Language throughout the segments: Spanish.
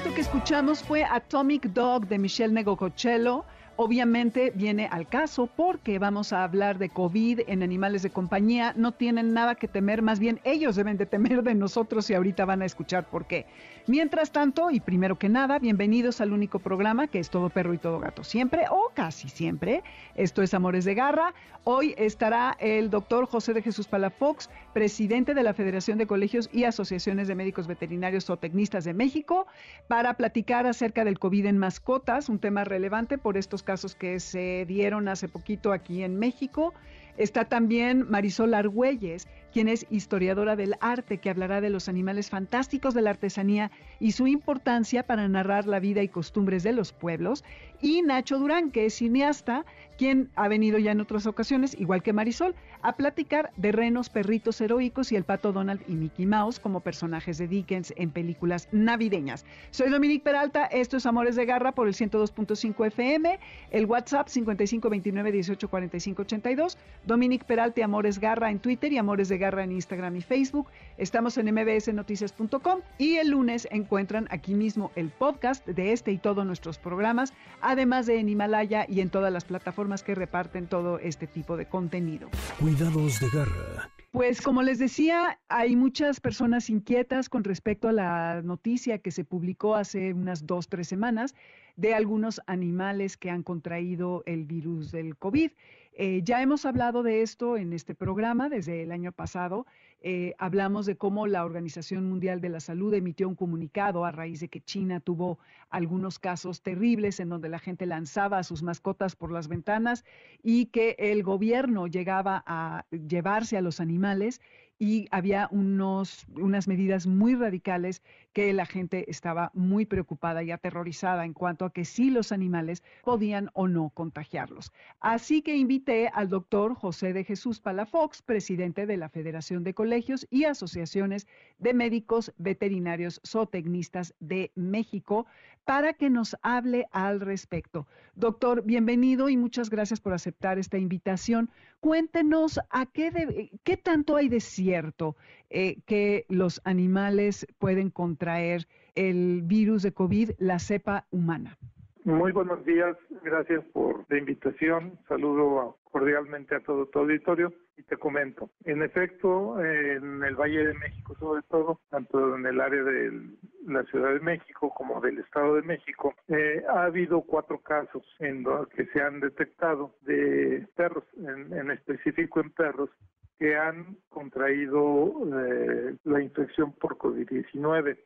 Esto que escuchamos fue Atomic Dog de Michelle Negococello. Obviamente viene al caso porque vamos a hablar de COVID en animales de compañía. No tienen nada que temer, más bien ellos deben de temer de nosotros y ahorita van a escuchar por qué. Mientras tanto, y primero que nada, bienvenidos al único programa que es Todo Perro y Todo Gato siempre, o casi siempre. Esto es Amores de Garra. Hoy estará el doctor José de Jesús Palafox, presidente de la Federación de Colegios y Asociaciones de Médicos Veterinarios o Tecnistas de México, para platicar acerca del COVID en mascotas, un tema relevante por estos que se dieron hace poquito aquí en México. Está también Marisol Argüelles, quien es historiadora del arte, que hablará de los animales fantásticos de la artesanía y su importancia para narrar la vida y costumbres de los pueblos. Y Nacho Durán, que es cineasta, quien ha venido ya en otras ocasiones, igual que Marisol, a platicar de renos, perritos heroicos y el pato Donald y Mickey Mouse como personajes de Dickens en películas navideñas. Soy Dominique Peralta, esto es Amores de Garra por el 102.5 FM, el WhatsApp 5529184582, Dominique Peralta Amores Garra en Twitter y Amores de Garra en Instagram y Facebook. Estamos en mbsnoticias.com y el lunes encuentran aquí mismo el podcast de este y todos nuestros programas, además de en Himalaya y en todas las plataformas que reparten todo este tipo de contenido. Cuidados de garra. Pues como les decía, hay muchas personas inquietas con respecto a la noticia que se publicó hace unas dos, tres semanas de algunos animales que han contraído el virus del COVID. Eh, ya hemos hablado de esto en este programa desde el año pasado. Eh, hablamos de cómo la Organización Mundial de la Salud emitió un comunicado a raíz de que China tuvo algunos casos terribles en donde la gente lanzaba a sus mascotas por las ventanas y que el gobierno llegaba a llevarse a los animales y había unos, unas medidas muy radicales que la gente estaba muy preocupada y aterrorizada en cuanto a que si los animales podían o no contagiarlos. Así que invité al doctor José de Jesús Palafox, presidente de la Federación de Colegios y Asociaciones de Médicos Veterinarios Zootecnistas de México, para que nos hable al respecto. Doctor, bienvenido y muchas gracias por aceptar esta invitación. Cuéntenos a qué, qué tanto hay de cierto eh, que los animales pueden contraer el virus de COVID, la cepa humana. Muy buenos días, gracias por la invitación. Saludo cordialmente a todo tu auditorio y te comento. En efecto, en el Valle de México sobre todo, tanto en el área de la Ciudad de México como del Estado de México, eh, ha habido cuatro casos en los que se han detectado de perros, en específico en perros, que han contraído eh, la infección por COVID-19.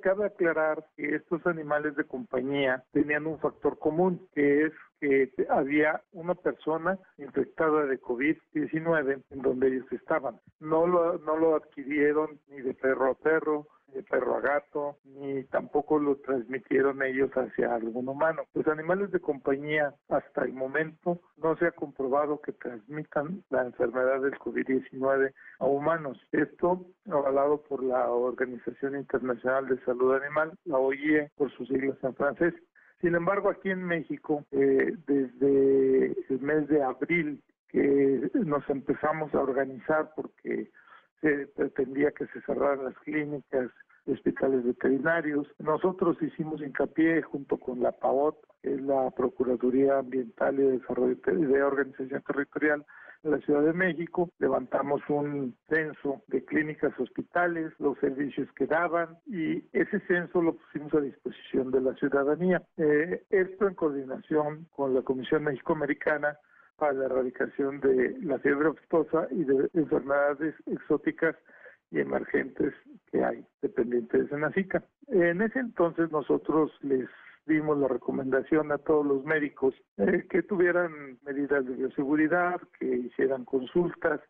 Cabe aclarar que estos animales de compañía tenían un factor común, que es que había una persona infectada de COVID-19 en donde ellos estaban. No lo, no lo adquirieron ni de perro a perro, de perro a gato, ni tampoco lo transmitieron ellos hacia algún humano. Los animales de compañía hasta el momento no se ha comprobado que transmitan la enfermedad del COVID-19 a humanos. Esto avalado por la Organización Internacional de Salud Animal, la OIE por sus siglas en francés. Sin embargo, aquí en México, eh, desde el mes de abril que nos empezamos a organizar porque se pretendía que se cerraran las clínicas, hospitales veterinarios. Nosotros hicimos hincapié junto con la PAOT, que es la Procuraduría Ambiental y de Desarrollo de Organización Territorial de la Ciudad de México, levantamos un censo de clínicas, hospitales, los servicios que daban y ese censo lo pusimos a disposición de la ciudadanía. Eh, esto en coordinación con la Comisión México-Americana para la erradicación de la fiebre aftosa y de enfermedades exóticas y emergentes que hay dependientes de Senacica. En ese entonces nosotros les dimos la recomendación a todos los médicos eh, que tuvieran medidas de bioseguridad, que hicieran consultas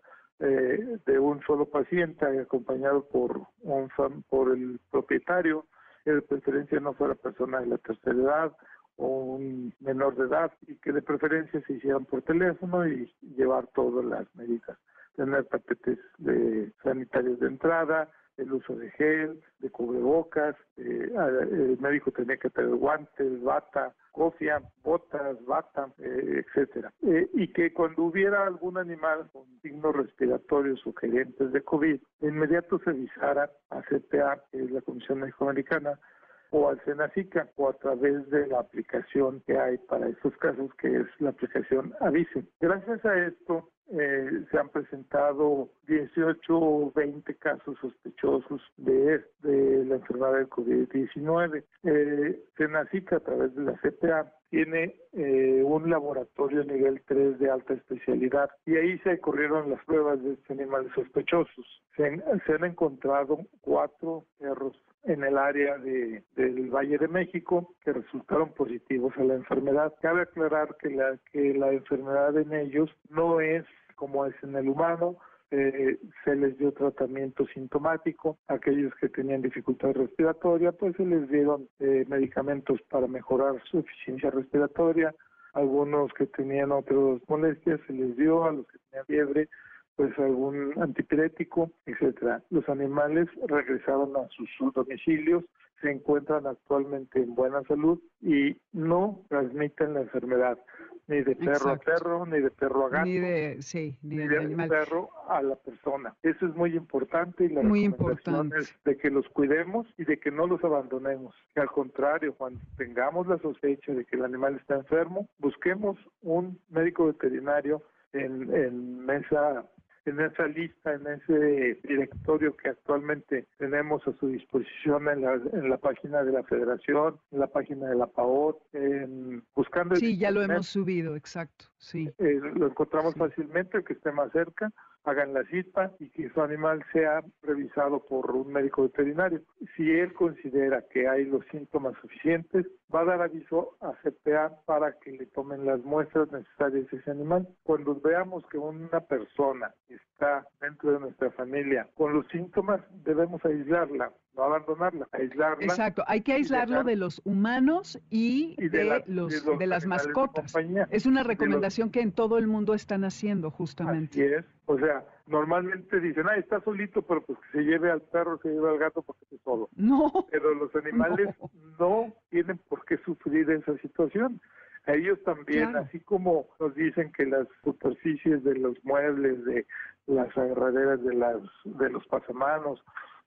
eh, de un solo paciente acompañado por un por el propietario, que de preferencia no fuera persona de la tercera edad o un menor de edad y que de preferencia se hicieran por teléfono y llevar todas las medidas tener paquetes de sanitarios de entrada, el uso de gel, de cubrebocas, eh, el médico tenía que tener guantes, bata, cofia, botas, bata, eh, etcétera. Eh, y que cuando hubiera algún animal con signos respiratorios sugerentes de COVID, de inmediato se avisara a CPA, que es la Comisión México-Americana, o al Senacica o a través de la aplicación que hay para estos casos, que es la aplicación Avise. Gracias a esto, eh, se han presentado 18 o 20 casos sospechosos de, de la enfermedad del COVID-19. Eh, Senacica, a través de la CPA, tiene eh, un laboratorio nivel 3 de alta especialidad y ahí se corrieron las pruebas de estos animales sospechosos. Se, se han encontrado cuatro perros en el área de, del Valle de México que resultaron positivos a la enfermedad. Cabe aclarar que la, que la enfermedad en ellos no es como es en el humano, eh, se les dio tratamiento sintomático. Aquellos que tenían dificultad respiratoria, pues se les dieron eh, medicamentos para mejorar su eficiencia respiratoria. Algunos que tenían otras molestias se les dio, a los que tenían fiebre pues algún antipirético, etcétera. Los animales regresaron a sus, domicilios, se encuentran actualmente en buena salud y no transmiten la enfermedad ni de perro a perro, ni de perro a gato, ni de, sí, ni, de, perro a la persona. Eso es muy importante y la muy recomendación es de que los cuidemos y de que no los abandonemos. Que al contrario, cuando tengamos la sospecha de que el animal está enfermo, busquemos un médico veterinario en, en mesa en esa lista, en ese directorio que actualmente tenemos a su disposición en la, en la página de la Federación, en la página de la PAOT, en, buscando... Sí, ya lo hemos subido, exacto, sí. Eh, lo encontramos fácilmente, el que esté más cerca, hagan la cita y que su animal sea revisado por un médico veterinario. Si él considera que hay los síntomas suficientes, va a dar aviso a CPA para que le tomen las muestras necesarias de ese animal. Cuando veamos que una persona está dentro de nuestra familia con los síntomas, debemos aislarla, no abandonarla, aislarla. Exacto, hay que aislarlo de los humanos y, de, los, de, las mascotas. es una recomendación que en todo el mundo están haciendo justamente. Así es, o sea, normalmente dicen, ah, está solito, pero pues que se lleve al perro, se lleve al gato porque está solo. No. Pero los animales no, tienen por qué sufrir esa situación. A ellos también, así como nos dicen que las superficies de los muebles, de las agarraderas de, las, de los pasamanos,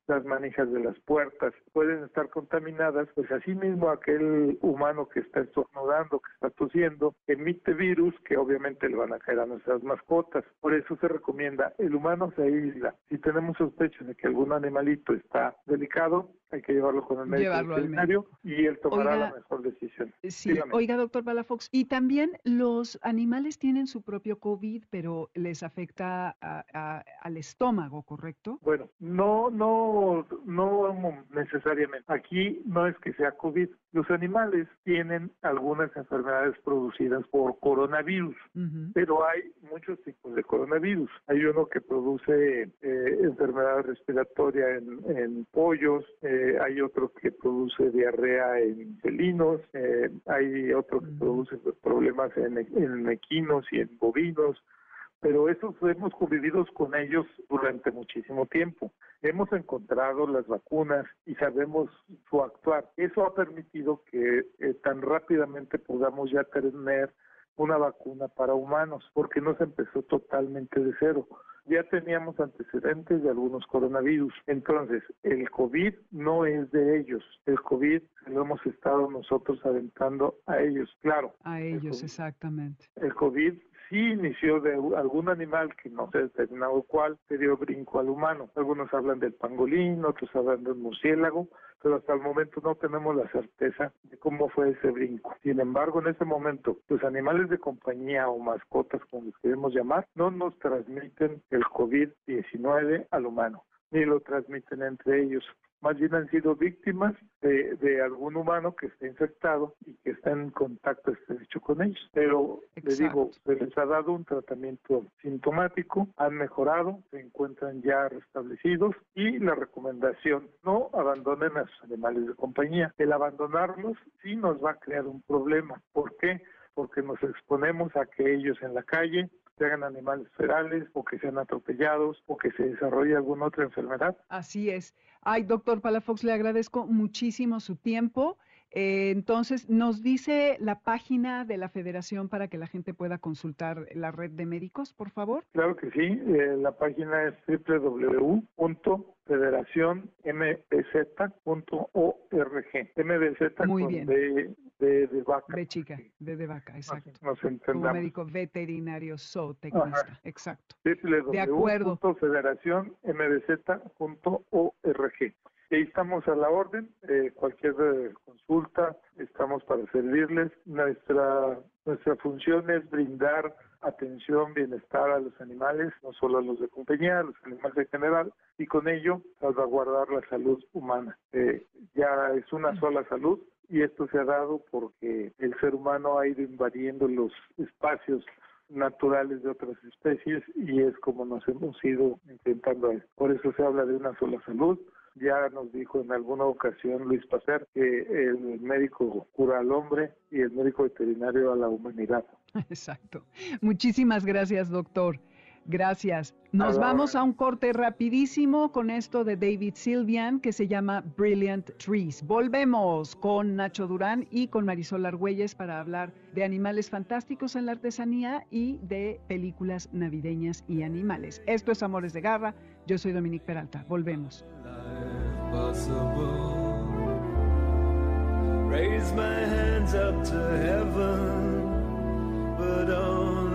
las manijas de las puertas pueden estar contaminadas, pues así mismo aquel humano que está estornudando, que está tosiendo, emite virus que obviamente le van a caer a nuestras mascotas. Por eso se recomienda, el humano se aísla. Si tenemos sospechas de que algún animalito está delicado, hay que llevarlo con el médico veterinario y él tomará la mejor decisión. Sí, oiga, doctor Balafox, y también los animales tienen su propio COVID, pero les afecta al estómago, ¿correcto? Bueno, no, no, no necesariamente. Aquí no es que sea COVID. Los animales tienen algunas enfermedades producidas por coronavirus, pero hay muchos tipos de coronavirus. Hay uno que produce eh, enfermedad respiratoria en, en pollos, eh, hay otro que produce diarrea en felinos, eh, hay otro que produce problemas en, en equinos y en bovinos, pero esos hemos convivido con ellos durante muchísimo tiempo. Hemos encontrado las vacunas y sabemos su actuar. Eso ha permitido que eh, tan rápidamente podamos ya tener una vacuna para humanos, porque no se empezó totalmente de cero. ya teníamos antecedentes de algunos coronavirus. Entonces, el COVID no es de ellos. El COVID lo hemos estado nosotros aventando a ellos, claro. A ellos, exactamente. El COVID sí inició de algún animal que no sé determinado cuál, que dio brinco al humano. Algunos hablan del pangolín, otros hablan del murciélago, pero hasta el momento no tenemos la certeza de cómo fue ese brinco. Sin embargo, en ese momento, los animales de compañía o mascotas, como les queremos llamar, no nos transmiten el COVID-19 al humano ni lo transmiten entre ellos más bien han sido víctimas de, algún humano que está infectado y que está en contacto estrecho con ellos. Pero les digo, se les ha dado un tratamiento sintomático, han mejorado, se encuentran ya restablecidos y la recomendación, no abandonen a sus animales de compañía. El abandonarlos sí nos va a crear un problema. ¿Por qué? Porque nos exponemos a que ellos en la calle se hagan animales ferales o que sean atropellados o que se desarrolle alguna otra enfermedad. Así es. Ay, doctor Palafox, le agradezco muchísimo su tiempo. Eh, entonces, ¿nos dice la página de la federación para que la gente pueda consultar la red de médicos, por favor? Claro que sí. Eh, la página es www.federacionmpz.org. MBZ Muy con bien. D, D de vaca. De chica, de, de vaca, exacto. Nos Como entendamos. médico veterinario zootecnista, exacto. De acuerdo. www.federacionmpz.org. Y ahí estamos a la orden, eh, cualquier eh, consulta, estamos para servirles. Nuestra, nuestra función es brindar atención, bienestar a los animales, no solo a los de compañía, a los animales en general, y con ello salvaguardar la salud humana. Eh, ya es una sola salud y esto se ha dado porque el ser humano ha ido invadiendo los espacios naturales de otras especies y es como nos hemos ido enfrentando a esto. Por eso se habla de una sola salud. Ya nos dijo en alguna ocasión Luis Pacer que el médico cura al hombre y el médico veterinario a la humanidad. Exacto. Muchísimas gracias, doctor. Gracias. Nos vamos a un corte rapidísimo con esto de David Silvian que se llama Brilliant Trees. Volvemos con Nacho Durán y con Marisol Argüelles para hablar de animales fantásticos en la artesanía y de películas navideñas y animales. Esto es Amores de Garra. Yo soy Dominique Peralta. Volvemos. Life possible. Raise my hands up to heaven, but only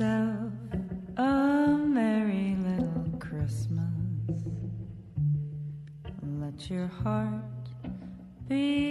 Yourself a merry little Christmas. Let your heart be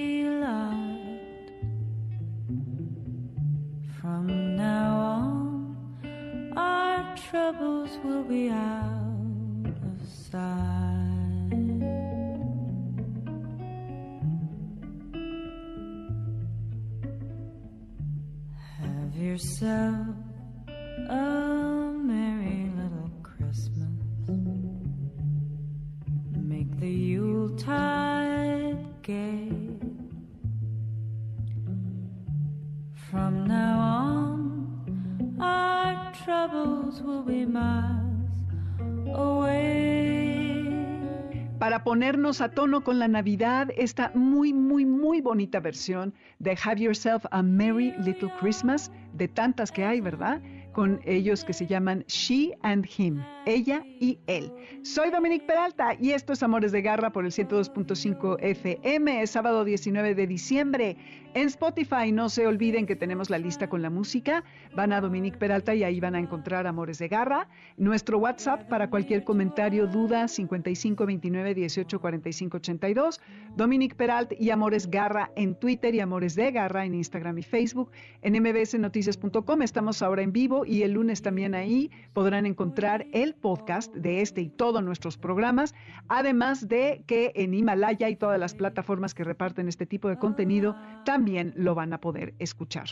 Para ponernos a tono con la Navidad, esta muy, muy, muy bonita versión de Have Yourself a Merry Little Christmas, de tantas que hay, ¿verdad? Con ellos que se llaman She and Him, ella y él. Soy Dominique Peralta y esto es Amores de Garra por el 102.5 FM, sábado 19 de diciembre. En Spotify no se olviden que tenemos la lista con la música. Van a Dominique Peralta y ahí van a encontrar Amores de Garra. Nuestro WhatsApp para cualquier comentario, duda 55 29 18 45 82. Dominique Peralta y Amores Garra en Twitter y Amores de Garra en Instagram y Facebook. En mbsnoticias.com estamos ahora en vivo y el lunes también ahí podrán encontrar el podcast de este y todos nuestros programas. Además de que en Himalaya y todas las plataformas que reparten este tipo de contenido también lo van a poder escuchar.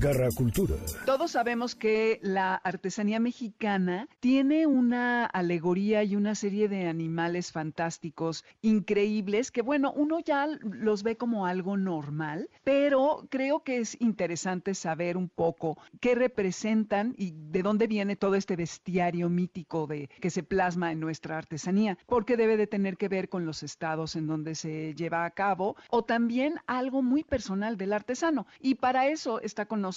Garra Cultura. Todos sabemos que la artesanía mexicana tiene una alegoría y una serie de animales fantásticos increíbles que, bueno, uno ya los ve como algo normal, pero creo que es interesante saber un poco qué representan y de dónde viene todo este bestiario mítico de que se plasma en nuestra artesanía, porque debe de tener que ver con los estados en donde se lleva a cabo o también algo muy personal del artesano. Y para eso está con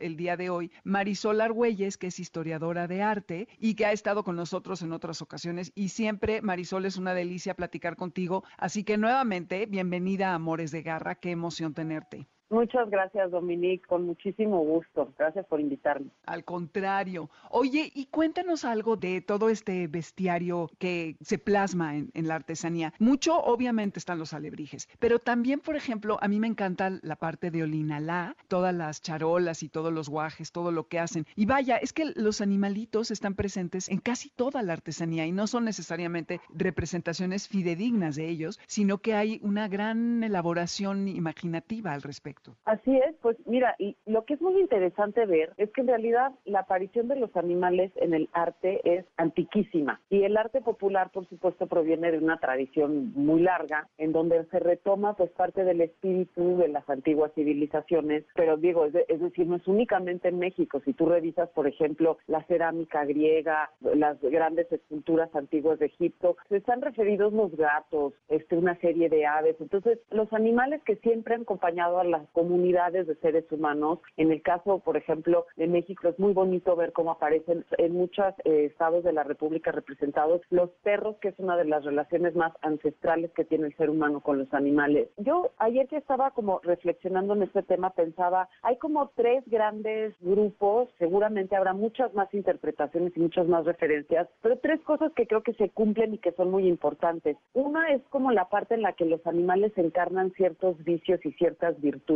el día de hoy Marisol Argüelles, que es historiadora de arte y que ha estado con nosotros en otras ocasiones. Y siempre, Marisol, es una delicia platicar contigo. Así que nuevamente, bienvenida a Amores de Garra. Qué emoción tenerte. Muchas gracias, Dominique, con muchísimo gusto. Gracias por invitarme. Al contrario. Oye, y cuéntanos algo de todo este bestiario que se plasma en, en, la artesanía. Mucho, obviamente, están los alebrijes, pero también, por ejemplo, a mí me encanta la parte de Olinalá, todas las charolas y todos los guajes, todo lo que hacen. Y vaya, es que los animalitos están presentes en casi toda la artesanía y no son necesariamente representaciones fidedignas de ellos, sino que hay una gran elaboración imaginativa al respecto. Así es, pues mira, y lo que es muy interesante ver es que en realidad la aparición de los animales en el arte es antiquísima. Y el arte popular, por supuesto, proviene de una tradición muy larga en donde se retoma pues parte del espíritu de las antiguas civilizaciones, pero digo, es, de, es decir, no es únicamente en México, si tú revisas, por ejemplo, la cerámica griega, las grandes esculturas antiguas de Egipto, se están referidos los gatos, este, una serie de aves, entonces los animales que siempre han acompañado a las comunidades de seres humanos. En el caso, por ejemplo, de México es muy bonito ver cómo aparecen en muchos eh, estados de la República representados los perros, que es una de las relaciones más ancestrales que tiene el ser humano con los animales. Yo ayer que estaba como reflexionando en este tema pensaba, hay como tres grandes grupos, seguramente habrá muchas más interpretaciones y muchas más referencias, pero tres cosas que creo que se cumplen y que son muy importantes. Una es como la parte en la que los animales encarnan ciertos vicios y ciertas virtudes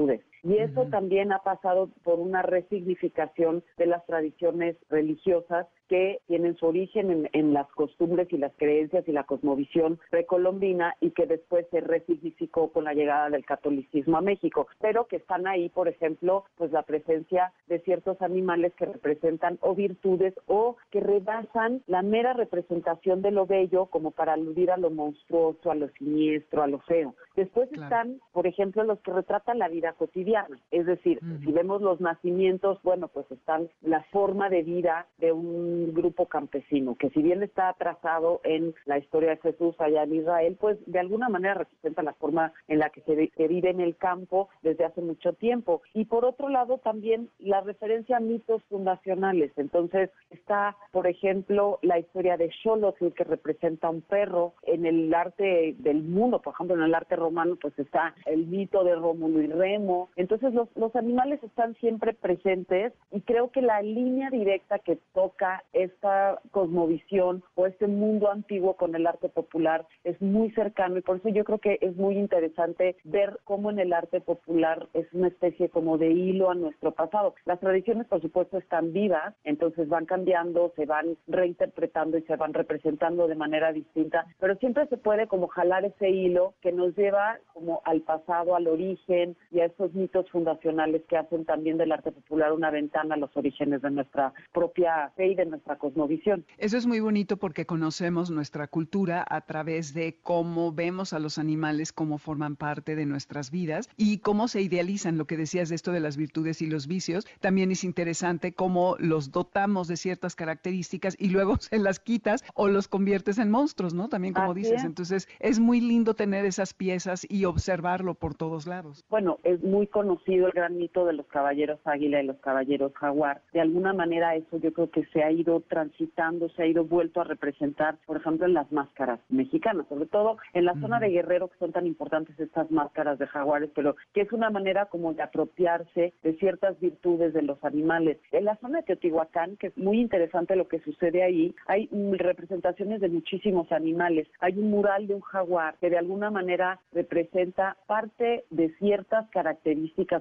y eso también ha pasado por una resignificación de las tradiciones religiosas que tienen su origen en, en, las costumbres y las creencias y la cosmovisión precolombina y que después se resignificó con la llegada del catolicismo a México, pero que están ahí, por ejemplo, pues la presencia de ciertos animales que representan o virtudes o que rebasan la mera representación de lo bello como para aludir a lo monstruoso, a lo siniestro, a lo feo. Después claro. están, por ejemplo, los que retratan la vida cotidiana, es decir, uh -huh. si vemos los nacimientos, bueno, pues están la forma de vida de un grupo campesino, que si bien está atrasado en la historia de Jesús allá en Israel, pues de alguna manera representa la forma en la que se, se vive en el campo desde hace mucho tiempo. Y por otro lado también la referencia a mitos fundacionales. Entonces está, por ejemplo, la historia de Xolotl, que representa un perro. En el arte del mundo, por ejemplo, en el arte romano, pues está el mito de Rómulo y Remo. Entonces los, los animales están siempre presentes y creo que la línea directa que toca esta cosmovisión o este mundo antiguo con el arte popular es muy cercano y por eso yo creo que es muy interesante ver cómo en el arte popular es una especie como de hilo a nuestro pasado. Las tradiciones, por supuesto, están vivas, entonces van cambiando, se van reinterpretando y se van representando de manera distinta, pero siempre se puede como jalar ese hilo que nos lleva como al pasado, al origen y a esos mitos fundacionales que hacen también del arte popular una ventana a los orígenes de nuestra propia fe y de nuestra cosmovisión. Eso es muy bonito porque conocemos nuestra cultura a través de cómo vemos a los animales, cómo forman parte de nuestras vidas y cómo se idealizan. Lo que decías de esto de las virtudes y los vicios, también es interesante cómo los dotamos de ciertas características y luego se las quitas o los conviertes en monstruos, ¿no? También como Así dices. es. Entonces es muy lindo tener esas piezas y observarlo por todos lados. Bueno, es es muy conocido el gran mito de los caballeros águila y los caballeros jaguar. De alguna manera eso yo creo que se ha ido transitando, se ha ido vuelto a representar, por ejemplo, en las máscaras mexicanas, sobre todo en la zona de Guerrero que son tan importantes estas máscaras de jaguares, pero que es una manera como de apropiarse de ciertas virtudes de los animales. En la zona de Teotihuacán, que es muy interesante lo que sucede ahí, hay representaciones de muchísimos animales. Hay un mural de un jaguar que de alguna manera representa parte de ciertas características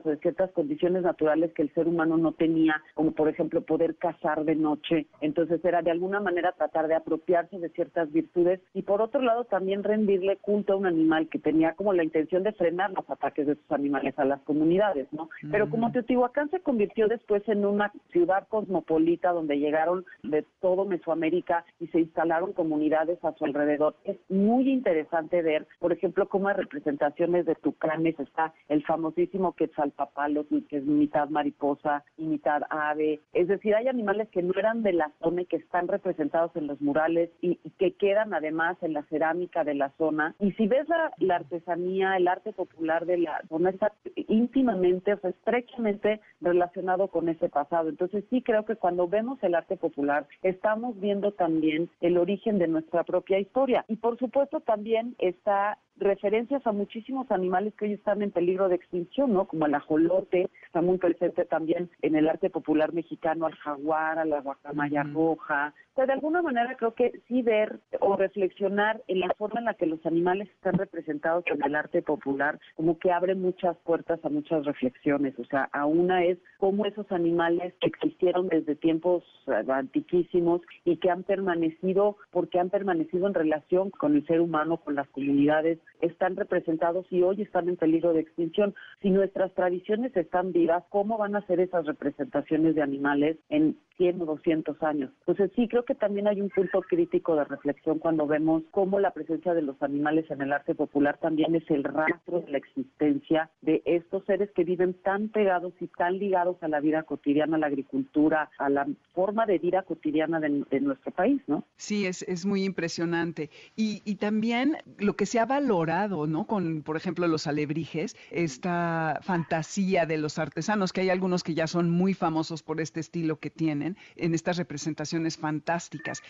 o de ciertas condiciones naturales que el ser humano no tenía, como por ejemplo poder cazar de noche. Entonces era de alguna manera tratar de apropiarse de ciertas virtudes y por otro lado también rendirle culto a un animal que tenía como la intención de frenar los ataques de estos animales a las comunidades, ¿no? Pero como Teotihuacán se convirtió después en una ciudad cosmopolita donde llegaron de todo Mesoamérica y se instalaron comunidades a su alrededor, es muy interesante ver, por ejemplo, cómo hay representaciones de tucanes, está el famosísimo Quetzalpapalo, que es mitad mariposa y mitad ave, es decir, hay animales que no eran de la zona y que están representados en los murales y, y que quedan además en la cerámica de la zona. Y si ves la, la artesanía, el arte popular de la zona, está íntimamente, o sea, estrechamente relacionado con ese pasado. Entonces sí creo que cuando vemos el arte popular, estamos viendo también el origen de nuestra propia historia. Y por supuesto también está referencias a muchísimos animales que hoy están en peligro de extinción, ¿no? Como el ajolote, está muy presente también en el arte popular mexicano, al jaguar, a la guacamaya roja. Sea, de alguna manera creo que sí ver o reflexionar en la forma en la que los animales están representados en el arte popular, como que abre muchas puertas a muchas reflexiones. O sea, a una es cómo esos animales que existieron desde tiempos eh, antiquísimos y que han permanecido, porque han permanecido en relación con el ser humano, con las comunidades, están representados y hoy están en peligro de extinción. Si nuestras tradiciones están vivas, ¿cómo van a ser esas representaciones de animales en 100 o 200 años? Entonces sí creo que también hay un punto crítico de reflexión cuando vemos cómo la presencia de los animales en el arte popular también es el rastro de la existencia de estos seres que viven tan pegados y tan ligados a la vida cotidiana, a la agricultura, a la forma de vida cotidiana de, de nuestro país, ¿no? Sí, es, es muy impresionante. Y, y también lo que se ha valorado, ¿no? Con, por ejemplo, los alebrijes, esta fantasía de los artesanos, que hay algunos que ya son muy famosos por este estilo que tienen en estas representaciones fantásticas.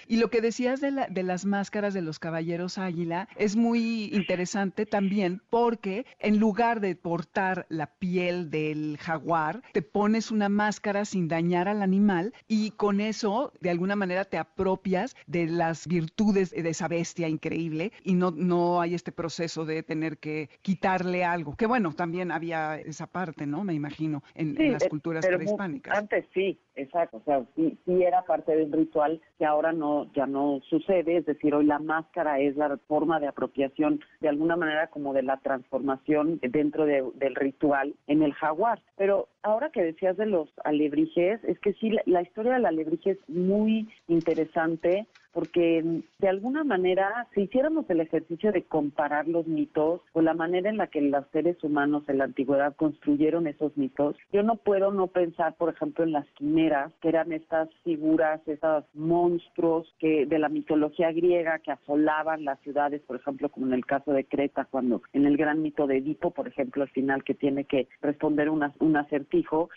Y lo que decías de, la, de las máscaras de los caballeros águila es muy interesante también porque en lugar de portar la piel del jaguar, te pones una máscara sin dañar al animal y con eso de alguna manera te apropias de las virtudes de esa bestia increíble y no, no hay este proceso de tener que quitarle algo. Que bueno, también había esa parte, ¿no? Me imagino, en, Sí, en las eh, culturas prehispánicas. Antes sí, exacto. O sea, sí, sí era parte del ritual que ahora no ya no sucede. Es decir, hoy la máscara es la forma de apropiación, de alguna manera, como de la transformación dentro de- del ritual en el jaguar. Pero ahora que decías de los alebrijes, es que sí, la, la historia del alebrije es muy interesante porque mm, de alguna manera, si hiciéramos el ejercicio de comparar los mitos o la manera en la que los seres humanos en la antigüedad construyeron esos mitos, yo no puedo no pensar, por ejemplo, en las quimeras, que eran estas figuras, estos monstruos que de la mitología griega que asolaban las ciudades, por ejemplo, como en el caso de Creta, cuando en el gran mito de Edipo, por ejemplo, al final que tiene que responder una- un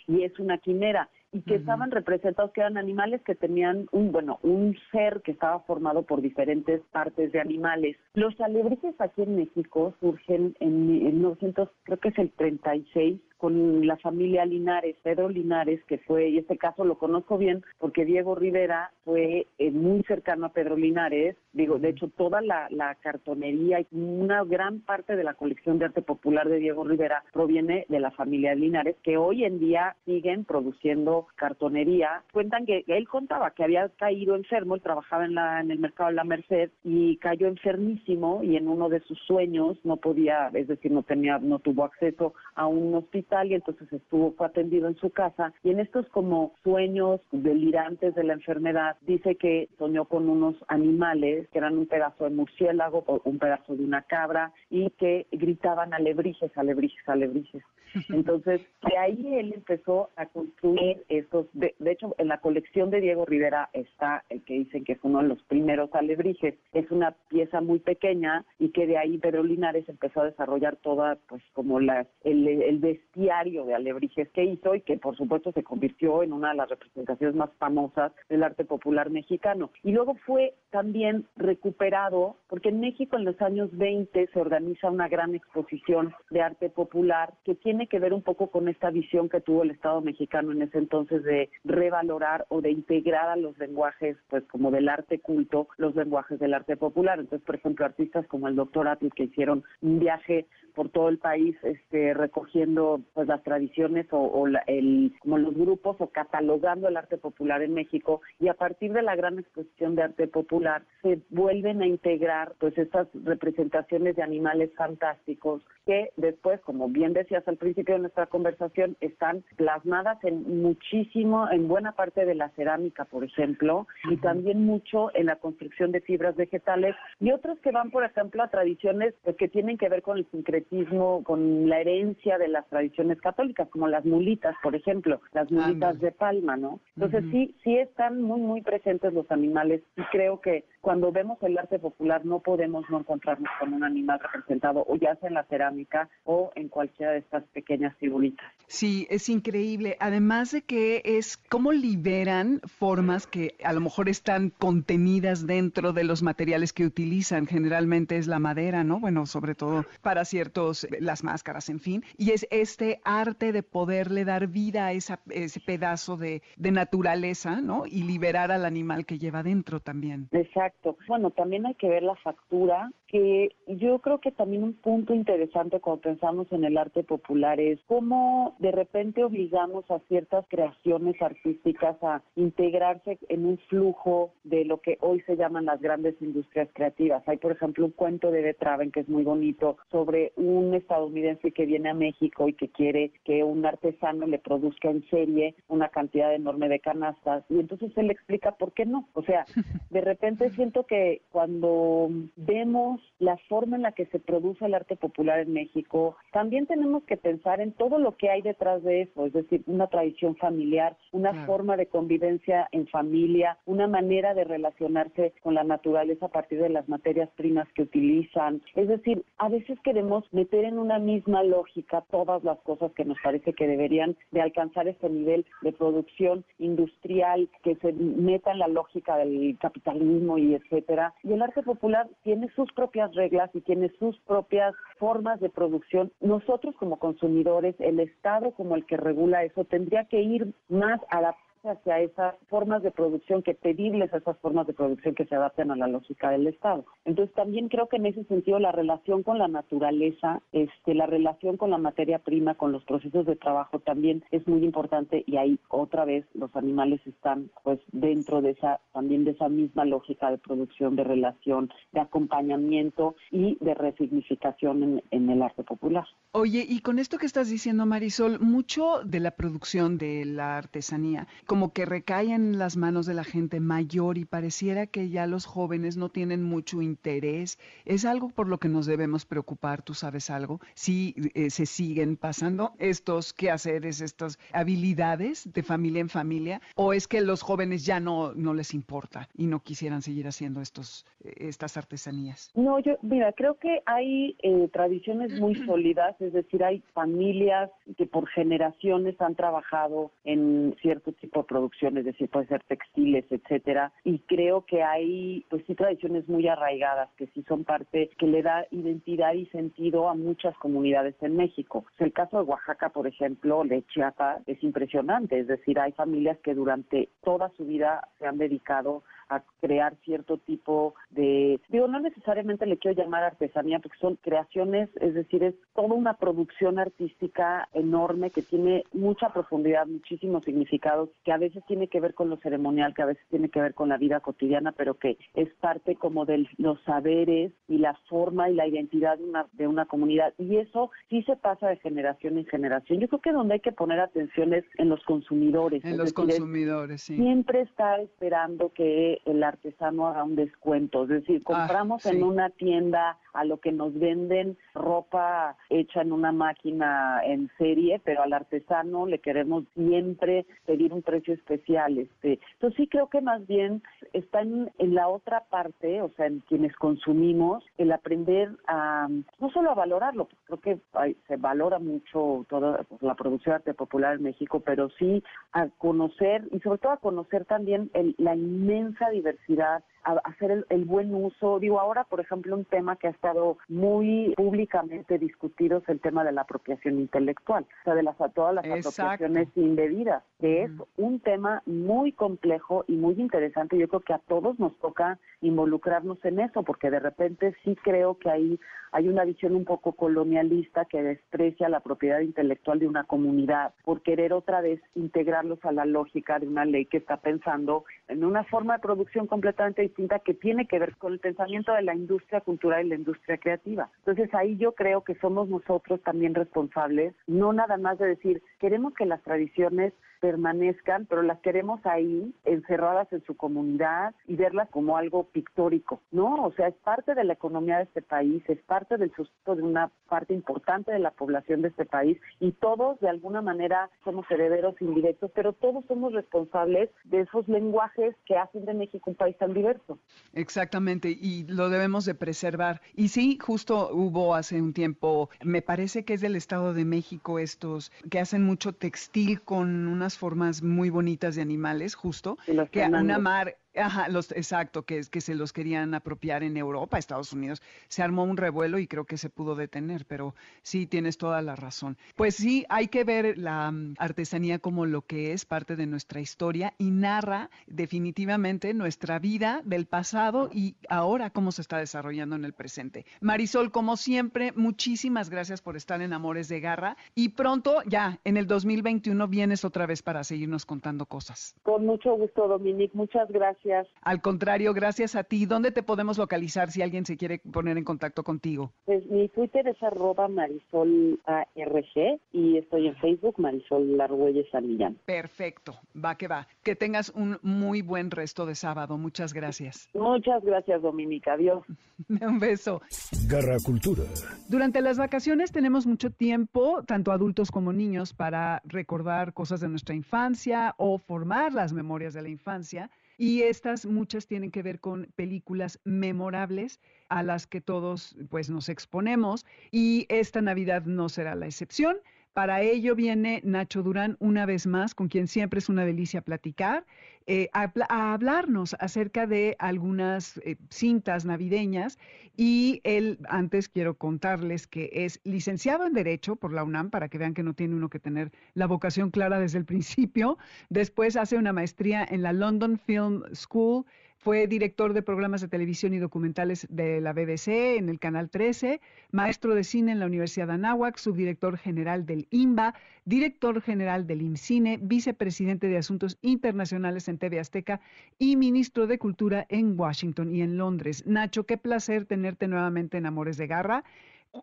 y es una quimera y que estaban representados que eran animales que tenían un bueno un ser que estaba formado por diferentes partes de animales. Los alebrijes aquí en México surgen en 1900 creo que es el 36 con la familia Linares, Pedro Linares, que fue, y este caso lo conozco bien porque Diego Rivera fue eh, muy cercano a Pedro Linares, digo, de hecho toda la, la cartonería y una gran parte de la colección de arte popular de Diego Rivera proviene de la familia Linares, que hoy en día siguen produciendo cartonería. Cuentan que él contaba que había caído enfermo, él trabajaba en, la, en el mercado de la Merced y cayó enfermísimo y en uno de sus sueños no podía, es decir, no tenía, no tuvo acceso a un hospital y entonces estuvo, fue atendido en su casa y en estos como sueños delirantes de la enfermedad dice que soñó con unos animales animales, que eran un pedazo de murciélago un pedazo de una cabra y que gritaban alebrijes, alebrijes, alebrijes. Entonces, de ahí él empezó a construir estos, de, de, hecho, en la colección de Diego Rivera está el que dicen que es uno de los primeros alebrijes. Es una pieza muy pequeña y que de ahí Pedro Linares empezó a desarrollar toda, pues, como la, el, el bestiario de alebrijes que hizo y que, por supuesto, se convirtió en una de las representaciones más famosas del arte popular mexicano. Y luego fue también recuperado, porque en México en los años 20 se organiza una gran exposición de arte popular que tiene que ver un poco con esta visión que tuvo el Estado mexicano en ese entonces de revalorar o de integrar a los lenguajes, pues como del arte culto, los lenguajes del arte popular. Entonces, por ejemplo, artistas como el doctor Atis que hicieron un viaje por todo el país este, recogiendo pues las tradiciones o, o la, el, como los grupos o catalogando el arte popular en México y a partir de la gran exposición de arte popular se vuelven a integrar pues estas representaciones de animales fantásticos que después, como bien decías al principio de nuestra conversación, están plasmadas en muchísimo, en buena parte de la cerámica, por ejemplo, y también mucho en la construcción de fibras vegetales y otros que van, por ejemplo, a tradiciones pues, que tienen que ver con el sincretismo, con la herencia de las tradiciones católicas, como las mulitas, por ejemplo, las mulitas de palma, ¿no? Entonces sí, sí están muy, muy presentes los animales y creo que cuando vemos el arte popular no podemos no encontrarnos con un animal representado o ya sea en la cerámica o en cualquiera de estas pequeñas figuritas. Sí, es increíble. Además de que es cómo liberan formas que a lo mejor están contenidas dentro de los materiales que utilizan. Generalmente es la madera, ¿no? Bueno, sobre todo para ciertos, las máscaras, en fin. Y es este arte de poderle dar vida a esa, ese pedazo de, de naturaleza, ¿no? Y liberar al animal que lleva dentro también. Exacto. Bueno, también hay que ver la factura, que yo creo que también un punto interesante cuando pensamos en el arte popular es cómo de repente obligamos a ciertas creaciones artísticas a integrarse en un flujo de lo que hoy se llaman las grandes industrias creativas. Hay, por ejemplo, un cuento de Betraven que es muy bonito sobre un estadounidense que viene a México y que quiere que un artesano le produzca en serie una cantidad enorme de canastas y entonces él explica por qué no. O sea, de repente siento que cuando vemos la forma en la que se produce el arte popular en México, también tenemos que pensar en todo lo que hay detrás de eso, es decir, una tradición familiar, una Claro. forma de convivencia en familia, una manera de relacionarse con la naturaleza a partir de las materias primas que utilizan. Es decir, a veces queremos meter en una misma lógica todas las cosas que nos parece que deberían de alcanzar este nivel de producción industrial, que se meta en la lógica del capitalismo y etcétera. Y el arte popular tiene sus propias reglas y tiene sus propias formas de producción. Nosotros como consumidores, el Estado como el que regula eso, tendría que ir más a la hacia esas formas de producción, que pedirles a esas formas de producción que se adapten a la lógica del Estado. Entonces también creo que en ese sentido la relación con la naturaleza, este, la relación con la materia prima, con los procesos de trabajo también es muy importante y ahí otra vez los animales están pues dentro de esa, también de esa misma lógica de producción, de relación, de acompañamiento y de resignificación en, en el arte popular. Oye, y con esto que estás diciendo, Marisol, mucho de la producción de la artesanía como que recae en las manos de la gente mayor y pareciera que ya los jóvenes no tienen mucho interés. ¿Es algo por lo que nos debemos preocupar? ¿Tú sabes algo? Si eh, se siguen pasando estos quehaceres, estas habilidades de familia en familia, o es que los jóvenes ya no, no les importa y no quisieran seguir haciendo estos, eh, estas artesanías. No, yo, mira, creo que hay eh, tradiciones muy sólidas, es decir, hay familias que por generaciones han trabajado en cierto tipo de producción, es decir, puede ser textiles, etcétera, y creo que hay, pues sí, tradiciones muy arraigadas que sí son parte, que le da identidad y sentido a muchas comunidades en México. El caso de Oaxaca, por ejemplo, de Chiapas, es impresionante, es decir, hay familias que durante toda su vida se han dedicado a crear cierto tipo de, digo, no necesariamente le quiero llamar artesanía, porque son creaciones, es decir, es toda una producción artística enorme que tiene mucha profundidad, muchísimos significados, que a veces tiene que ver con lo ceremonial, que a veces tiene que ver con la vida cotidiana, pero que es parte como de los saberes y la forma y la identidad de una, de una comunidad. Y eso sí se pasa de generación en generación. Yo creo que donde hay que poner atención es en los consumidores. En es los decir, consumidores, sí. siempre estar esperando que el artesano haga un descuento. Es decir, Ah, compramos sí. en una tienda a lo que nos venden ropa hecha en una máquina en serie, pero al artesano le queremos siempre pedir un precio especial. Este. Entonces sí creo que más bien está en, en la otra parte, o sea, en quienes consumimos, el aprender a no solo a valorarlo, pues creo que ay, se valora mucho toda pues, la producción de arte popular en México, pero sí a conocer y sobre todo a conocer también el- la inmensa diversidad, a hacer el, el buen uso. Digo, ahora, por ejemplo, un tema que ha estado muy públicamente discutido es el tema de la apropiación intelectual, o sea, de las, todas las Exacto. apropiaciones indebidas, que es un tema muy complejo y muy interesante. Yo creo que a todos nos toca involucrarnos en eso, porque de repente sí creo que ahí hay una visión un poco colonialista que desprecia la propiedad intelectual de una comunidad por querer otra vez integrarlos a la lógica de una ley que está pensando en una forma de producción completamente distinta que tiene que ver con el pensamiento de la industria cultural y la industria creativa. Entonces ahí yo creo que somos nosotros también responsables, no nada más de decir, queremos que las tradiciones permanezcan, pero las queremos ahí, encerradas en su comunidad y verlas como algo pictórico, ¿no? O sea, es parte de la economía de este país, es parte del sustento de una parte importante de la población de este país y todos de alguna manera somos herederos indirectos, pero todos somos responsables de esos lenguajes que hacen de México un país tan diverso. Exactamente, y lo debemos de preservar. Y sí, justo hubo hace un tiempo, me parece que es del Estado de México estos que hacen mucho textil con unas formas muy bonitas de animales, justo, que a una mar, ajá, los, exacto, que, que se los querían apropiar en Europa, Estados Unidos. Se armó un revuelo y creo que se pudo detener, pero sí, tienes toda la razón. Pues sí, hay que ver la mm, artesanía como lo que es parte de nuestra historia y narra definitivamente nuestra vida del pasado y ahora cómo se está desarrollando en el presente. Marisol, como siempre, muchísimas gracias por estar en Amores de Garra y pronto ya en el 2021 vienes otra vez para seguirnos contando cosas. Con mucho gusto, Dominique, muchas gracias. Al contrario, gracias a ti. ¿Dónde te podemos localizar si alguien se quiere poner en contacto contigo? Pues mi Twitter es arroba Marisol ARG y estoy en Facebook Marisol Largüelles San Millán. Perfecto, va que va. Que tengas un muy buen resto de sábado. Muchas gracias. Muchas gracias, Dominica. Adiós. Un beso. Garra Cultura. Durante las vacaciones tenemos mucho tiempo, tanto adultos como niños, para recordar cosas de nuestra infancia o formar las memorias de la infancia. Y estas muchas tienen que ver con películas memorables a las que todos pues nos exponemos y esta Navidad no será la excepción. Para ello viene Nacho Durán una vez más, con quien siempre es una delicia platicar, eh, a, hablarnos acerca de algunas eh, cintas navideñas. Y él, antes quiero contarles que es licenciado en Derecho por la UNAM, para que vean que no tiene uno que tener la vocación clara desde el principio. Después hace una maestría en la London Film School. Fue director de programas de televisión y documentales de la BBC en el Canal 13, maestro de cine en la Universidad de Anáhuac, subdirector general del IMBA, director general del IMCINE, vicepresidente de Asuntos Internacionales TV Azteca y ministro de Cultura en Washington y en Londres. Nacho, qué placer tenerte nuevamente en Amores de Garra.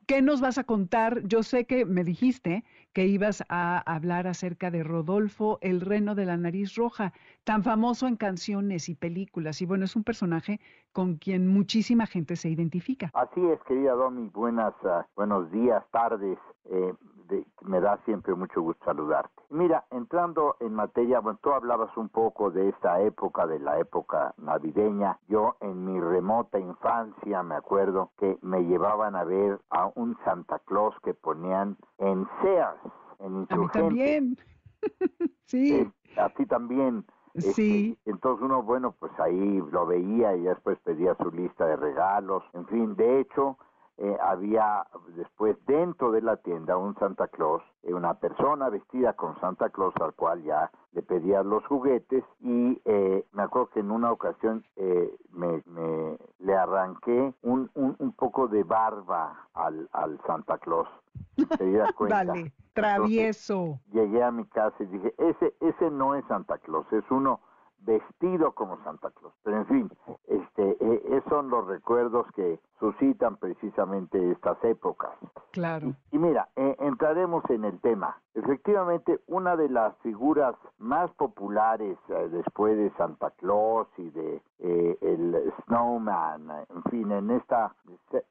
¿Qué nos vas a contar? Yo sé que me dijiste que ibas a hablar acerca de Rodolfo, el reno de la nariz roja, tan famoso en canciones y películas. Y bueno, es un personaje con quien muchísima gente se identifica. Así es, querida Domi, buenas, ah, buenos días, tardes. eh, de- me da siempre mucho gusto saludarte. Mira, entrando en materia, bueno, tú hablabas un poco de esta época, de la época navideña. Yo en mi remota infancia me acuerdo que me llevaban a ver a un Santa Claus que ponían en Sears, en A mí también. sí, Eh, a ti también. Este, sí. entonces uno, bueno, pues ahí lo veía y después pedía su lista de regalos. En fin, de hecho, eh, había después dentro de la tienda un Santa Claus, eh, una persona vestida con Santa Claus al cual ya le pedía los juguetes y eh, me acuerdo que en una ocasión eh, me, me- le arranqué un, un, un poco de barba al, al Santa Claus. ¿Te das cuenta? Dale, travieso. llegué a mi casa y dije, ese, ese no es Santa Claus, es uno vestido como Santa Claus. Pero en fin, este, eh, esos son los recuerdos que suscitan precisamente estas épocas. Claro. Y mira, eh, entraremos en el tema. Efectivamente, una de las figuras más populares eh, después de Santa Claus y de eh, el Snowman, en fin, en esta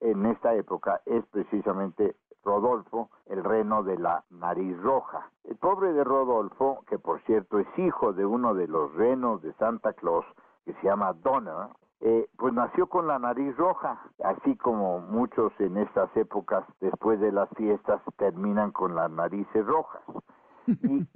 en esta época es precisamente Rodolfo, el reno de la nariz roja. El pobre de Rodolfo, que por cierto es hijo de uno de los renos de Santa Claus, que se llama Donner, eh, pues nació con la nariz roja, así como muchos en estas épocas, después de las fiestas, terminan con las narices rojas. Y,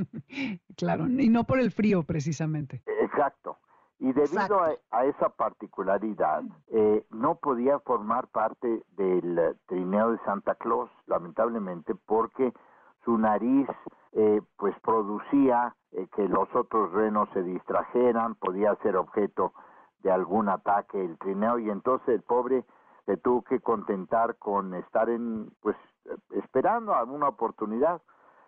claro, y no por el frío precisamente. exacto. Y debido a, a esa particularidad, eh, no podía formar parte del trineo de Santa Claus, lamentablemente, porque su nariz eh, pues producía eh, que los otros renos se distrajeran, podía ser objeto de algún ataque el trineo y entonces el pobre se tuvo que contentar con estar en pues esperando alguna oportunidad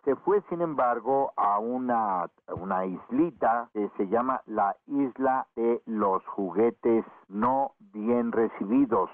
se fue sin embargo a una, a una islita que se llama la isla de los juguetes no bien recibidos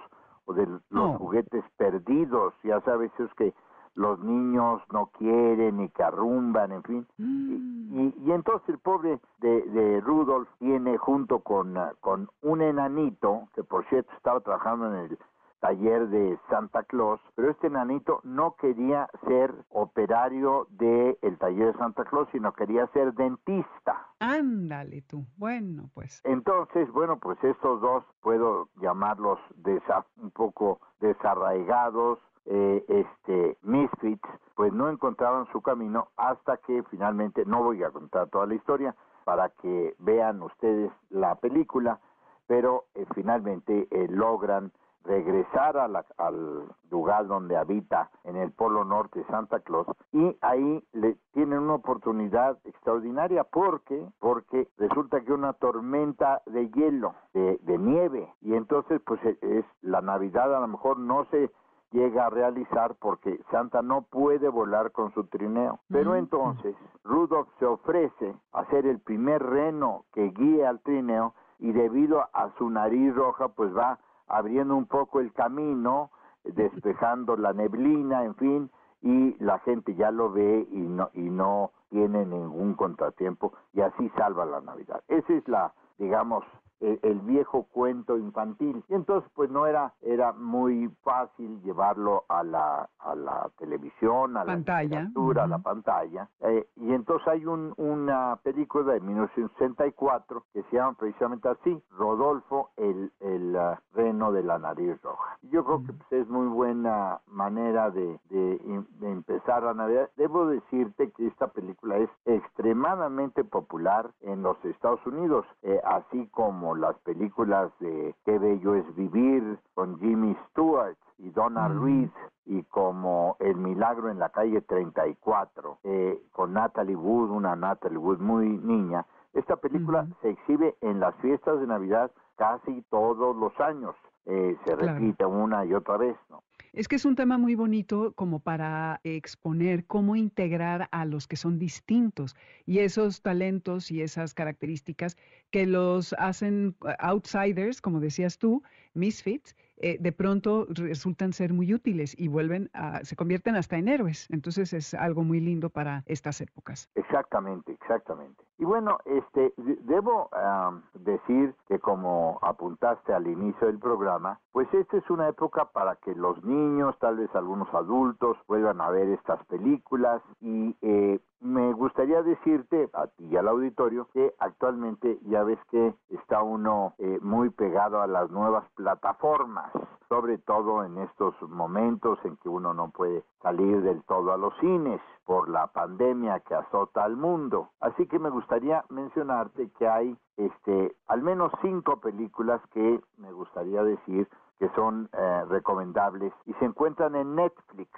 o de los Oh. juguetes perdidos ya sabes es que los niños no quieren y que arrumban en fin Mm. y, y entonces el pobre de, de Rudolf tiene junto con, con un enanito, que por cierto estaba trabajando en el taller de Santa Claus, pero este enanito no quería ser operario del taller de Santa Claus, sino quería ser dentista. Ándale tú. Bueno, pues. Entonces, bueno, pues estos dos puedo llamarlos desa- un poco desarraigados, eh, este, misfits, pues no encontraban su camino hasta que finalmente, no voy a contar toda la historia para que vean ustedes la película, pero eh, finalmente eh, logran regresar a la- al lugar donde habita en el Polo Norte Santa Claus y ahí le tienen una oportunidad extraordinaria porque porque resulta que una tormenta de hielo de, de nieve y entonces pues e- es la Navidad a lo mejor no se llega a realizar porque Santa no puede volar con su trineo. Pero entonces Rudolf se ofrece a ser el primer reno que guíe al trineo y debido a su nariz roja pues va abriendo un poco el camino, despejando la neblina, en fin, y la gente ya lo ve y no y no tiene ningún contratiempo y así salva la Navidad. Esa es la, digamos, el, el viejo cuento infantil. Y entonces pues no era era muy fácil llevarlo a la a la televisión, a Pantalla. la literatura, a la pantalla. Eh, y entonces hay un, una película de 1964 que se llama precisamente así, Rodolfo, el, el ah, reno de la nariz roja. Yo creo que pues, es muy buena manera de, de, de empezar la Navidad. Debo decirte que esta película es extremadamente popular en los Estados Unidos, eh, así como las películas de Qué bello es vivir con Jimmy Stewart y Donna Mm. Reed y como El Milagro en la calle 34 eh, con Natalie Wood, una Natalie Wood muy niña. Esta película se exhibe en las fiestas de Navidad casi todos los años. Eh, se Claro. repite una y otra vez, ¿no? Es que es un tema muy bonito como para exponer cómo integrar a los que son distintos y esos talentos y esas características que los hacen eh, outsiders, como decías tú, misfits, eh, de pronto resultan ser muy útiles y vuelven a, se convierten hasta en héroes. Entonces es algo muy lindo para estas épocas. Exactamente, exactamente. Y bueno, este, de- debo am, decir que como apuntaste al inicio del programa, pues esta es una época para que los niños, tal vez algunos adultos, vuelvan a ver estas películas y eh, me gustaría decirte a ti y al auditorio que actualmente ya ves que está uno eh, muy pegado a las nuevas plataformas, sobre todo en estos momentos en que uno no puede salir del todo a los cines por la pandemia que azota al mundo. Así que me gustaría mencionarte que hay este al menos cinco películas que me gustaría decir que son eh, recomendables y se encuentran en Netflix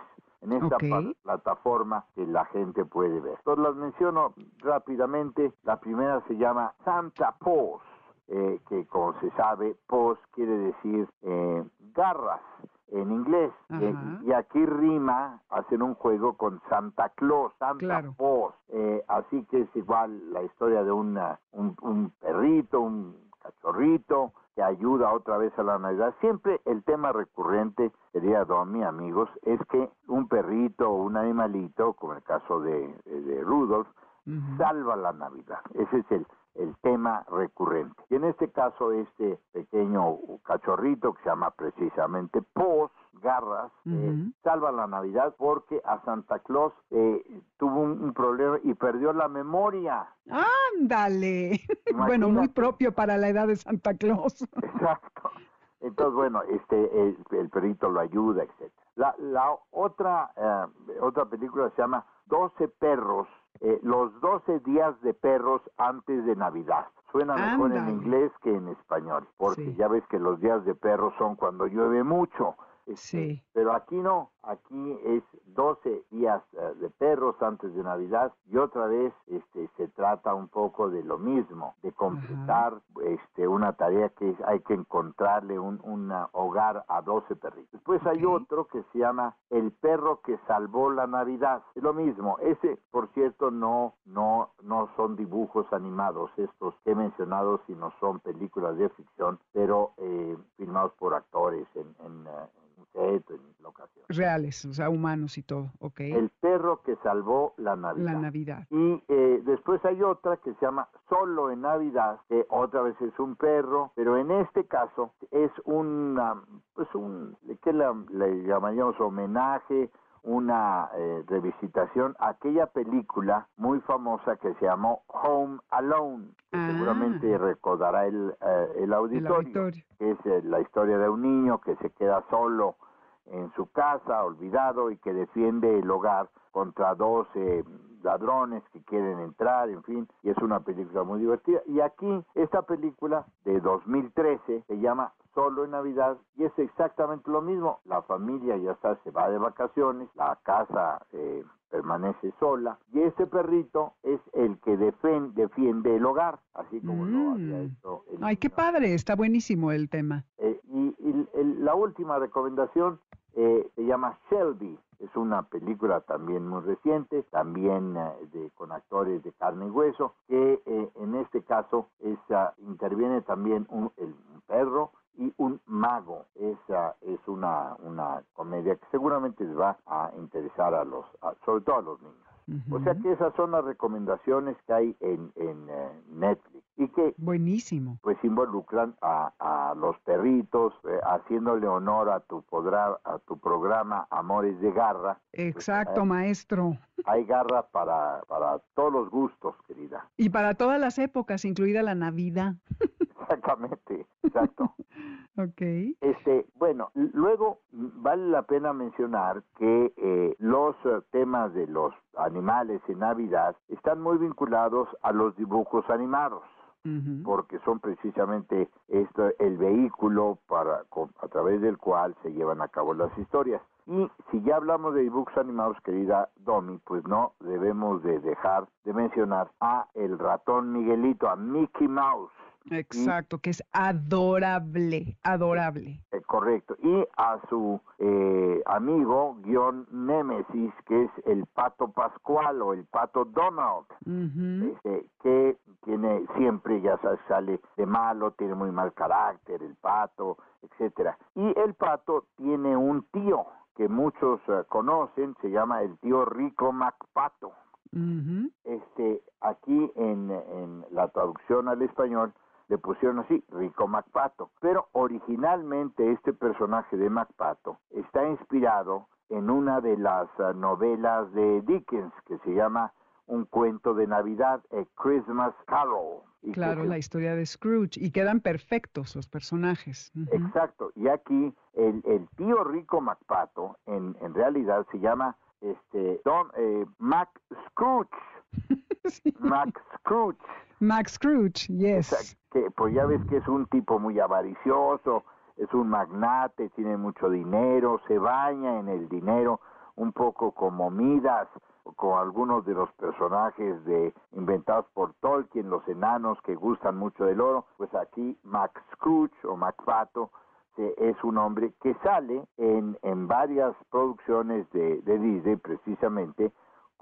en esta Ok. pa- plataforma que la gente puede ver. Entonces las menciono rápidamente. La primera se llama Santa Paws, eh, que como se sabe, Paws quiere decir eh, garras en inglés. Y- Ajá. Y, aquí rima, hacen un juego con Santa Claus, Santa Claro. Eh, así que es igual la historia de una, un, un perrito, un cachorrito que ayuda otra vez a la Navidad. Siempre el tema recurrente, querida Domi, amigos, es que un perrito o un animalito, como el caso de, de Rudolf, salva la Navidad. Ese es el, el tema recurrente. Y en este caso, este pequeño cachorrito que se llama precisamente Pos, Garras, eh, Ujú. salva la Navidad porque a Santa Claus eh, tuvo un, un problema y perdió la memoria. Ándale. Bueno, muy propio para la edad de Santa Claus. Exacto. Entonces, bueno, este el, el perrito lo ayuda, etcétera. La, la otra eh, otra película se llama 12 perros, eh, los 12 días de perros antes de Navidad. Suena mejor en inglés que en español, porque Sí. ya ves que los días de perros son cuando llueve mucho. Este, Sí. Pero aquí no, aquí es 12 días eh, de perros antes de Navidad y otra vez este se trata un poco de lo mismo, de completar este una tarea que es, hay que encontrarle un una hogar a 12 perritos. Después hay otro que se llama El perro que salvó la Navidad. Es lo mismo, ese por cierto no no no son dibujos animados estos que he mencionado, sino son películas de ficción, pero eh, filmados por actores en, en, eh, en set, en locación. Reales, o sea, humanos y todo, ¿ok? El perro que salvó la Navidad. La Navidad. Y eh, después hay otra que se llama Solo en Navidad, que otra vez es un perro, pero en este caso es una, pues un, ¿qué la- le llamaríamos? Homenaje, una eh, revisitación a aquella película muy famosa que se llamó Home Alone, que Ah. seguramente recordará el, eh, el El auditorio que es eh, la historia de un niño que se queda solo en su casa, olvidado, y que defiende el hogar contra dos eh, ladrones que quieren entrar, en fin, y es una película muy divertida. Y aquí, esta película de 2013 se llama Solo en Navidad y es exactamente lo mismo. La familia ya está, se va de vacaciones, la casa eh, permanece sola y ese perrito es el que defen- defiende el hogar, así como lo había Mm. hecho el Ay, qué padre, está buenísimo el tema. Eh, y y el- la última recomendación eh, se llama Shelby. Es una película también muy reciente, también eh, de, con actores de carne y hueso, que eh, en este caso es, interviene también un, el- un perro y un mago. Esa es una, una comedia que seguramente les va a interesar a los, a- sobre todo a los niños. O sea que esas son las recomendaciones que hay en, en eh, Netflix y que Buenísimo. pues involucran a, a los perritos, eh, haciéndole honor a tu podrá, a tu programa Amores de Garra. Exacto, eh, maestro. Hay garra para, para todos los gustos, querida. Y para todas las épocas, incluida la Navidad. Exactamente, exacto. Ok. Este, bueno, luego vale la pena mencionar que eh, los temas de los animales en Navidad están muy vinculados a los dibujos animados. Porque son precisamente esto el vehículo para a través del cual se llevan a cabo las historias. Y si ya hablamos de dibujos animados, querida Domi, pues no debemos de dejar de mencionar a el ratón Miguelito, a Mickey Mouse. Exacto, que es adorable, adorable. Correcto. Y a su eh, amigo, guion Némesis, que es el pato Pascual o el pato Donald. Este, que tiene siempre, ya sabes, sale de malo, tiene muy mal carácter, el pato, etcétera. Y el pato tiene un tío que muchos eh, conocen, se llama el tío Rico MacPato. Este, aquí en, en la traducción al español le pusieron así, Rico MacPato. Pero originalmente este personaje de MacPato está inspirado en una de las eh, novelas de Dickens que se llama Un cuento de Navidad, A Christmas Carol. Y Claro, la historia de Scrooge. Y quedan perfectos los personajes. Exacto. Y aquí el, el tío Rico MacPato en, en realidad se llama este Don eh, Mac Scrooge. Sí. Mac Scrooge. Max Scrooge, yes. Exacto, que pues ya ves que es un tipo muy avaricioso, es un magnate, tiene mucho dinero, se baña en el dinero, un poco como Midas, o con algunos de los personajes de inventados por Tolkien, los enanos que gustan mucho del oro, pues aquí Max Scrooge o MacPato eh, es un hombre que sale en, en varias producciones de, de Disney precisamente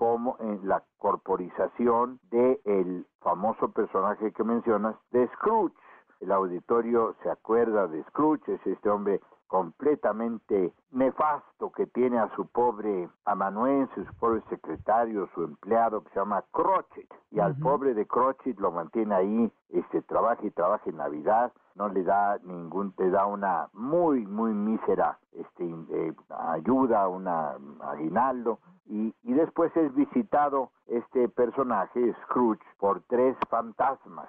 como en la corporización del el famoso personaje que mencionas de Scrooge. El auditorio se acuerda de Scrooge, es este hombre completamente nefasto que tiene a su pobre amanuense, su pobre secretario, su empleado que se llama Crochet. Y al pobre de Crochet lo mantiene ahí, este, trabaja y trabaja en Navidad, no le da ningún, te da una muy, muy mísera este, eh, ayuda, una aguinaldo. Y, y después es visitado este personaje, Scrooge, por tres fantasmas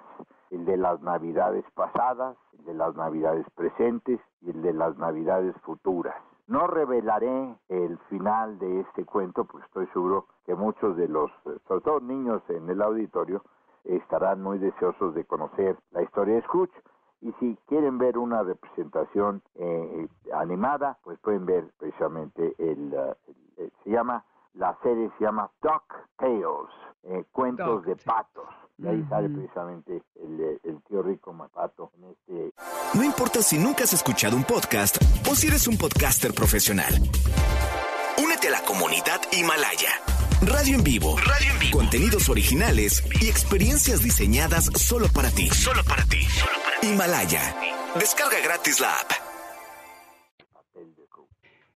el de las navidades pasadas, el de las navidades presentes y el de las navidades futuras. No revelaré el final de este cuento, pues estoy seguro que muchos de los, eh, sobre todo niños en el auditorio, estarán muy deseosos de conocer la historia de Scrooge. Y si quieren ver una representación eh, animada, pues pueden ver precisamente el, el- el- se llama, la serie se llama Duck Tales, eh, cuentos de patos. Y ahí sale precisamente el, el tío rico Mapato en este No importa si nunca has escuchado un podcast o si eres un podcaster profesional. Únete a la comunidad Himalaya. Radio en vivo. Radio en vivo. Contenidos originales y experiencias diseñadas solo para ti. Solo para ti. Himalaya. Descarga gratis la app.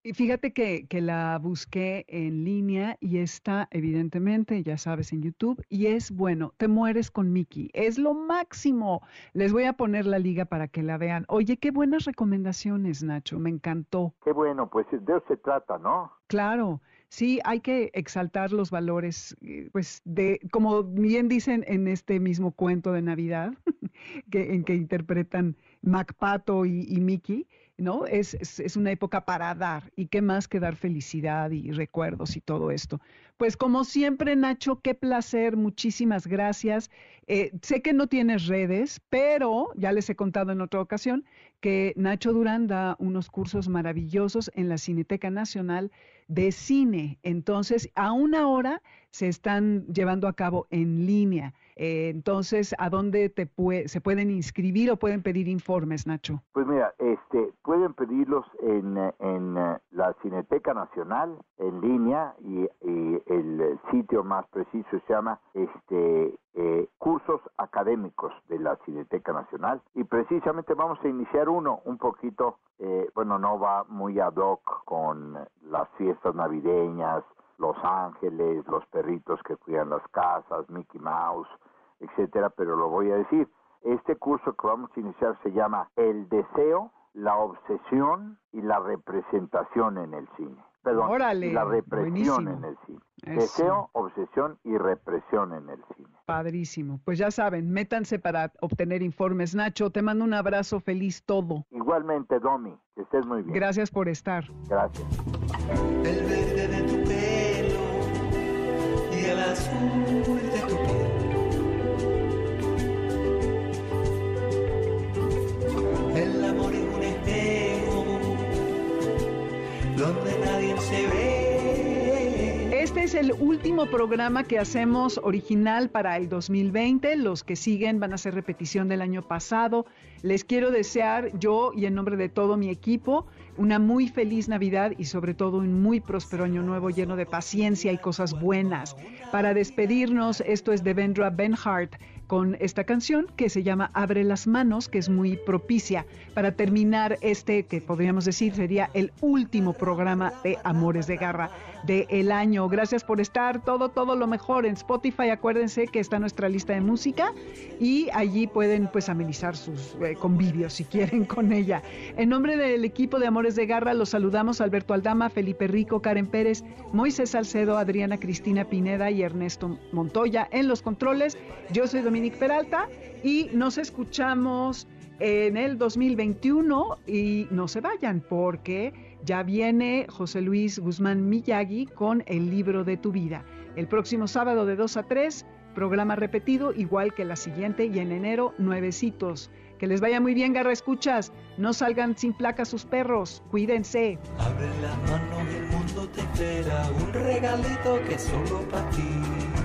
Y fíjate que, que la busqué en línea y está evidentemente, ya sabes, en YouTube y es bueno, te mueres con Mickey, es lo máximo. Les voy a poner la liga para que la vean. Oye, qué buenas recomendaciones, Nacho, me encantó. Qué bueno, pues de eso se trata, ¿no? Claro, sí, hay que exaltar los valores, eh, pues de, como bien dicen en este mismo cuento de Navidad, que, en que interpretan MacPato y, y Mickey, ¿no? Es, es, una época para dar, y qué más que dar felicidad y recuerdos y todo esto. Pues como siempre, Nacho, qué placer, muchísimas gracias. Eh, sé que no tienes redes, pero ya les he contado en otra ocasión que Nacho Durán da unos cursos maravillosos en la Cineteca Nacional de Cine. Entonces, a una hora se están llevando a cabo en línea. Eh, entonces, ¿a dónde te pue- se pueden inscribir o pueden pedir informes, Nacho? Pues mira, este, pueden pedirlos en, eh, en eh, la Cineteca Nacional en línea y, y el sitio más preciso se llama este eh, Cursos Académicos de la Cineteca Nacional y precisamente vamos a iniciar uno un poquito, eh, bueno, no va muy ad hoc con las fiestas navideñas, Los Ángeles, los perritos que cuidan las casas, Mickey Mouse, etcétera, pero lo voy a decir. Este curso que vamos a iniciar se llama El deseo, la obsesión y la representación en el cine. Perdón, Órale, y la represión buenísimo. en el cine. Eso. Deseo, obsesión y represión en el cine. Padrísimo. Pues ya saben, métanse para obtener informes. Nacho, te mando un abrazo feliz todo. Igualmente, Domi, que estés muy bien. Gracias por estar. Gracias. Este es el último programa que hacemos original para el 2020. Los que siguen van a ser repetición del año pasado. Les quiero desear yo y en nombre de todo mi equipo una muy feliz Navidad y sobre todo un muy próspero año nuevo lleno de paciencia y cosas buenas. Para despedirnos, esto es de Vendra Benhart con esta canción que se llama Abre las manos, que es muy propicia para terminar este que podríamos decir sería el último programa de Amores de Garra del año. Gracias por estar, todo, todo lo mejor en Spotify. Acuérdense que está nuestra lista de música y allí pueden pues amenizar sus eh, convivios si quieren con ella. En nombre del equipo de Amores de Garra los saludamos Alberto Aldama, Felipe Rico, Karen Pérez, Moisés Salcedo, Adriana Cristina Pineda y Ernesto Montoya en los controles. Yo soy Dominique Peralta y nos escuchamos en el 2021 y no se vayan porque ya viene José Luis Guzmán Miyagi con el libro de tu vida. El próximo sábado de 2 a 3, programa repetido igual que la siguiente y en enero nuevecitos. Que les vaya muy bien, Garra Escuchas. No salgan sin placa sus perros. Cuídense. Abre las manos, el mundo te espera un regalito que es solo para ti.